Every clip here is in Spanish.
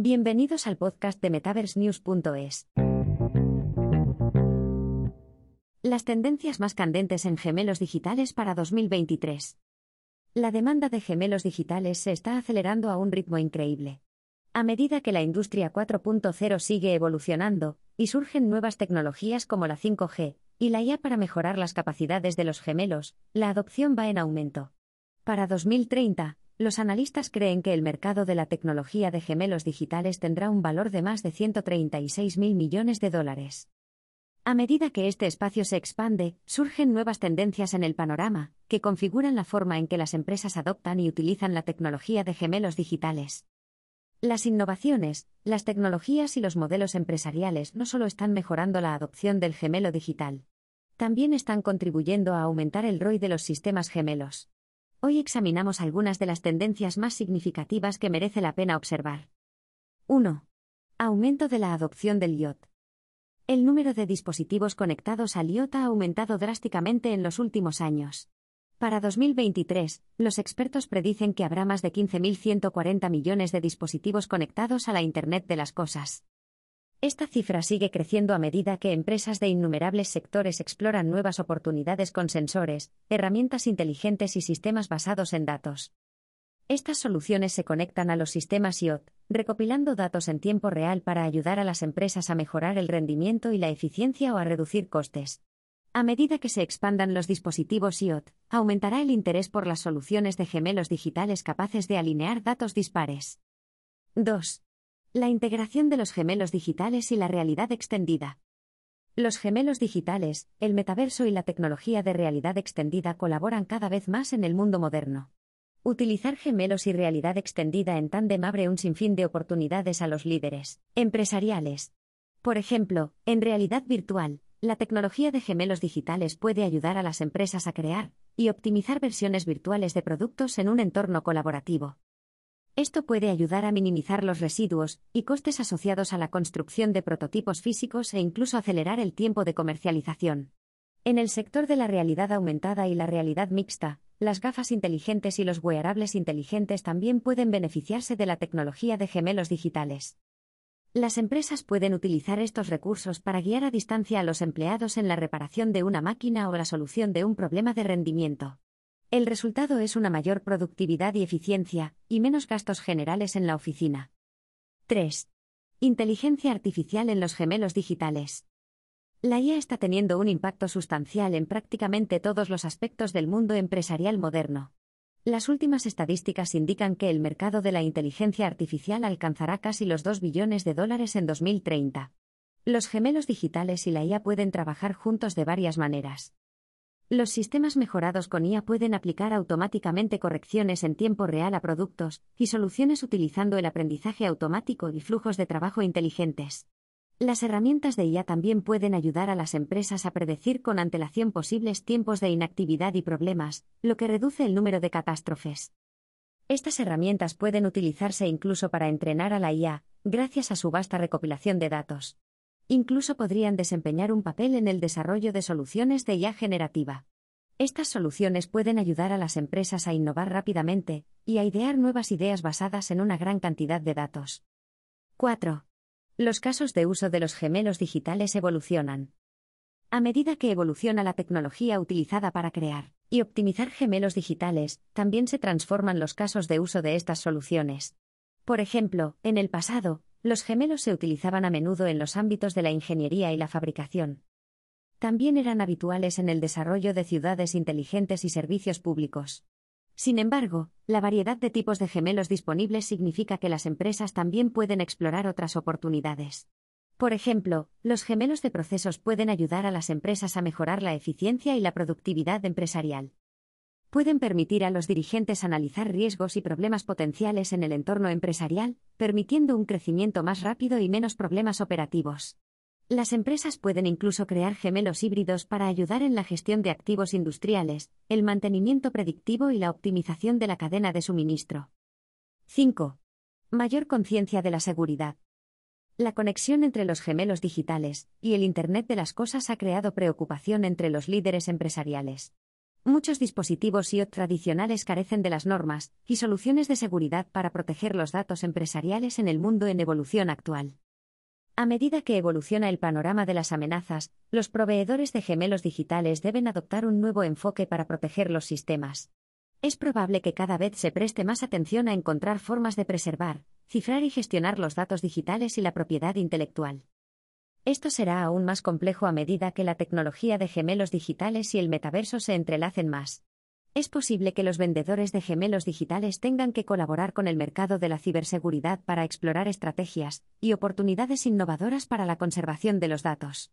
Bienvenidos al podcast de MetaverseNews.es. Las tendencias más candentes en gemelos digitales para 2023. La demanda de gemelos digitales se está acelerando a un ritmo increíble. A medida que la industria 4.0 sigue evolucionando, y surgen nuevas tecnologías como la 5G y la IA para mejorar las capacidades de los gemelos, la adopción va en aumento. Para 2030, los analistas creen que el mercado de la tecnología de gemelos digitales tendrá un valor de más de 136 mil millones de dólares. A medida que este espacio se expande, surgen nuevas tendencias en el panorama, que configuran la forma en que las empresas adoptan y utilizan la tecnología de gemelos digitales. Las innovaciones, las tecnologías y los modelos empresariales no solo están mejorando la adopción del gemelo digital, también están contribuyendo a aumentar el ROI de los sistemas gemelos. Hoy examinamos algunas de las tendencias más significativas que merece la pena observar. 1. Aumento de la adopción del IoT. El número de dispositivos conectados al IoT ha aumentado drásticamente en los últimos años. Para 2023, los expertos predicen que habrá más de 15.140 millones de dispositivos conectados a la Internet de las Cosas. Esta cifra sigue creciendo a medida que empresas de innumerables sectores exploran nuevas oportunidades con sensores, herramientas inteligentes y sistemas basados en datos. Estas soluciones se conectan a los sistemas IoT, recopilando datos en tiempo real para ayudar a las empresas a mejorar el rendimiento y la eficiencia o a reducir costes. A medida que se expandan los dispositivos IoT, aumentará el interés por las soluciones de gemelos digitales capaces de alinear datos dispares. 2. La integración de los gemelos digitales y la realidad extendida. Los gemelos digitales, el metaverso y la tecnología de realidad extendida colaboran cada vez más en el mundo moderno. Utilizar gemelos y realidad extendida en tándem abre un sinfín de oportunidades a los líderes empresariales. Por ejemplo, en realidad virtual, la tecnología de gemelos digitales puede ayudar a las empresas a crear y optimizar versiones virtuales de productos en un entorno colaborativo. Esto puede ayudar a minimizar los residuos y costes asociados a la construcción de prototipos físicos e incluso acelerar el tiempo de comercialización. En el sector de la realidad aumentada y la realidad mixta, las gafas inteligentes y los wearables inteligentes también pueden beneficiarse de la tecnología de gemelos digitales. Las empresas pueden utilizar estos recursos para guiar a distancia a los empleados en la reparación de una máquina o la solución de un problema de rendimiento. El resultado es una mayor productividad y eficiencia, y menos gastos generales en la oficina. 3. Inteligencia artificial en los gemelos digitales. La IA está teniendo un impacto sustancial en prácticamente todos los aspectos del mundo empresarial moderno. Las últimas estadísticas indican que el mercado de la inteligencia artificial alcanzará casi los 2 billones de dólares en 2030. Los gemelos digitales y la IA pueden trabajar juntos de varias maneras. Los sistemas mejorados con IA pueden aplicar automáticamente correcciones en tiempo real a productos y soluciones utilizando el aprendizaje automático y flujos de trabajo inteligentes. Las herramientas de IA también pueden ayudar a las empresas a predecir con antelación posibles tiempos de inactividad y problemas, lo que reduce el número de catástrofes. Estas herramientas pueden utilizarse incluso para entrenar a la IA, gracias a su vasta recopilación de datos. Incluso podrían desempeñar un papel en el desarrollo de soluciones de IA generativa. Estas soluciones pueden ayudar a las empresas a innovar rápidamente y a idear nuevas ideas basadas en una gran cantidad de datos. 4. Los casos de uso de los gemelos digitales evolucionan. A medida que evoluciona la tecnología utilizada para crear y optimizar gemelos digitales, también se transforman los casos de uso de estas soluciones. Por ejemplo, en el pasado, los gemelos se utilizaban a menudo en los ámbitos de la ingeniería y la fabricación. También eran habituales en el desarrollo de ciudades inteligentes y servicios públicos. Sin embargo, la variedad de tipos de gemelos disponibles significa que las empresas también pueden explorar otras oportunidades. Por ejemplo, los gemelos de procesos pueden ayudar a las empresas a mejorar la eficiencia y la productividad empresarial pueden permitir a los dirigentes analizar riesgos y problemas potenciales en el entorno empresarial, permitiendo un crecimiento más rápido y menos problemas operativos. Las empresas pueden incluso crear gemelos híbridos para ayudar en la gestión de activos industriales, el mantenimiento predictivo y la optimización de la cadena de suministro. 5. Mayor conciencia de la seguridad. La conexión entre los gemelos digitales y el Internet de las Cosas ha creado preocupación entre los líderes empresariales. Muchos dispositivos IoT tradicionales carecen de las normas y soluciones de seguridad para proteger los datos empresariales en el mundo en evolución actual. A medida que evoluciona el panorama de las amenazas, los proveedores de gemelos digitales deben adoptar un nuevo enfoque para proteger los sistemas. Es probable que cada vez se preste más atención a encontrar formas de preservar, cifrar y gestionar los datos digitales y la propiedad intelectual. Esto será aún más complejo a medida que la tecnología de gemelos digitales y el metaverso se entrelacen más. Es posible que los vendedores de gemelos digitales tengan que colaborar con el mercado de la ciberseguridad para explorar estrategias y oportunidades innovadoras para la conservación de los datos.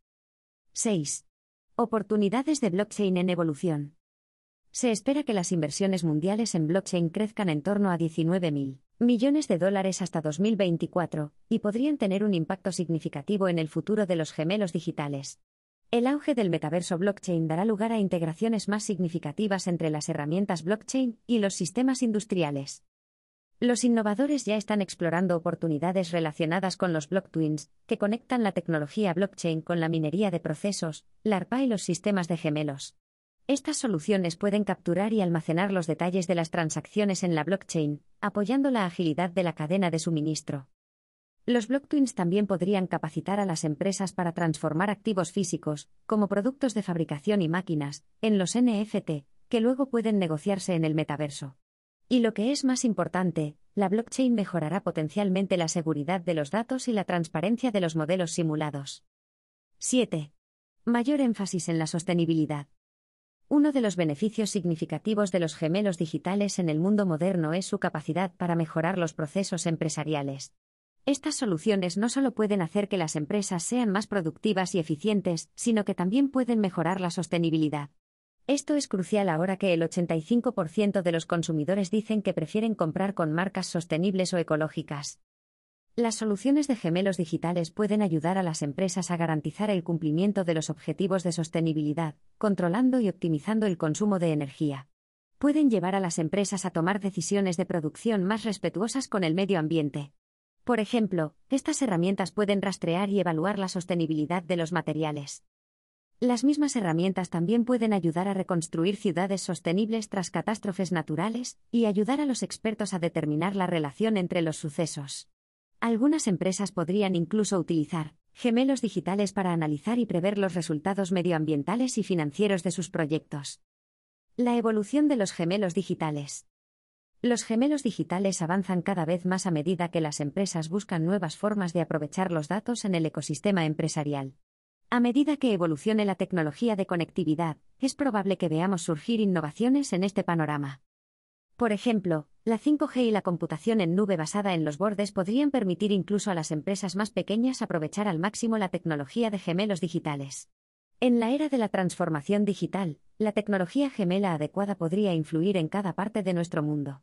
6. Oportunidades de blockchain en evolución. Se espera que las inversiones mundiales en blockchain crezcan en torno a 19.000 millones de dólares hasta 2024, y podrían tener un impacto significativo en el futuro de los gemelos digitales. El auge del metaverso blockchain dará lugar a integraciones más significativas entre las herramientas blockchain y los sistemas industriales. Los innovadores ya están explorando oportunidades relacionadas con los twins, que conectan la tecnología blockchain con la minería de procesos, la ARPA y los sistemas de gemelos. Estas soluciones pueden capturar y almacenar los detalles de las transacciones en la blockchain, apoyando la agilidad de la cadena de suministro. Los blockchains también podrían capacitar a las empresas para transformar activos físicos, como productos de fabricación y máquinas, en los NFT, que luego pueden negociarse en el metaverso. Y lo que es más importante, la blockchain mejorará potencialmente la seguridad de los datos y la transparencia de los modelos simulados. 7. Mayor énfasis en la sostenibilidad. Uno de los beneficios significativos de los gemelos digitales en el mundo moderno es su capacidad para mejorar los procesos empresariales. Estas soluciones no solo pueden hacer que las empresas sean más productivas y eficientes, sino que también pueden mejorar la sostenibilidad. Esto es crucial ahora que el 85% de los consumidores dicen que prefieren comprar con marcas sostenibles o ecológicas. Las soluciones de gemelos digitales pueden ayudar a las empresas a garantizar el cumplimiento de los objetivos de sostenibilidad, controlando y optimizando el consumo de energía. Pueden llevar a las empresas a tomar decisiones de producción más respetuosas con el medio ambiente. Por ejemplo, estas herramientas pueden rastrear y evaluar la sostenibilidad de los materiales. Las mismas herramientas también pueden ayudar a reconstruir ciudades sostenibles tras catástrofes naturales y ayudar a los expertos a determinar la relación entre los sucesos. Algunas empresas podrían incluso utilizar gemelos digitales para analizar y prever los resultados medioambientales y financieros de sus proyectos. La evolución de los gemelos digitales. Los gemelos digitales avanzan cada vez más a medida que las empresas buscan nuevas formas de aprovechar los datos en el ecosistema empresarial. A medida que evolucione la tecnología de conectividad, es probable que veamos surgir innovaciones en este panorama. Por ejemplo, la 5G y la computación en nube basada en los bordes podrían permitir incluso a las empresas más pequeñas aprovechar al máximo la tecnología de gemelos digitales. En la era de la transformación digital, la tecnología gemela adecuada podría influir en cada parte de nuestro mundo.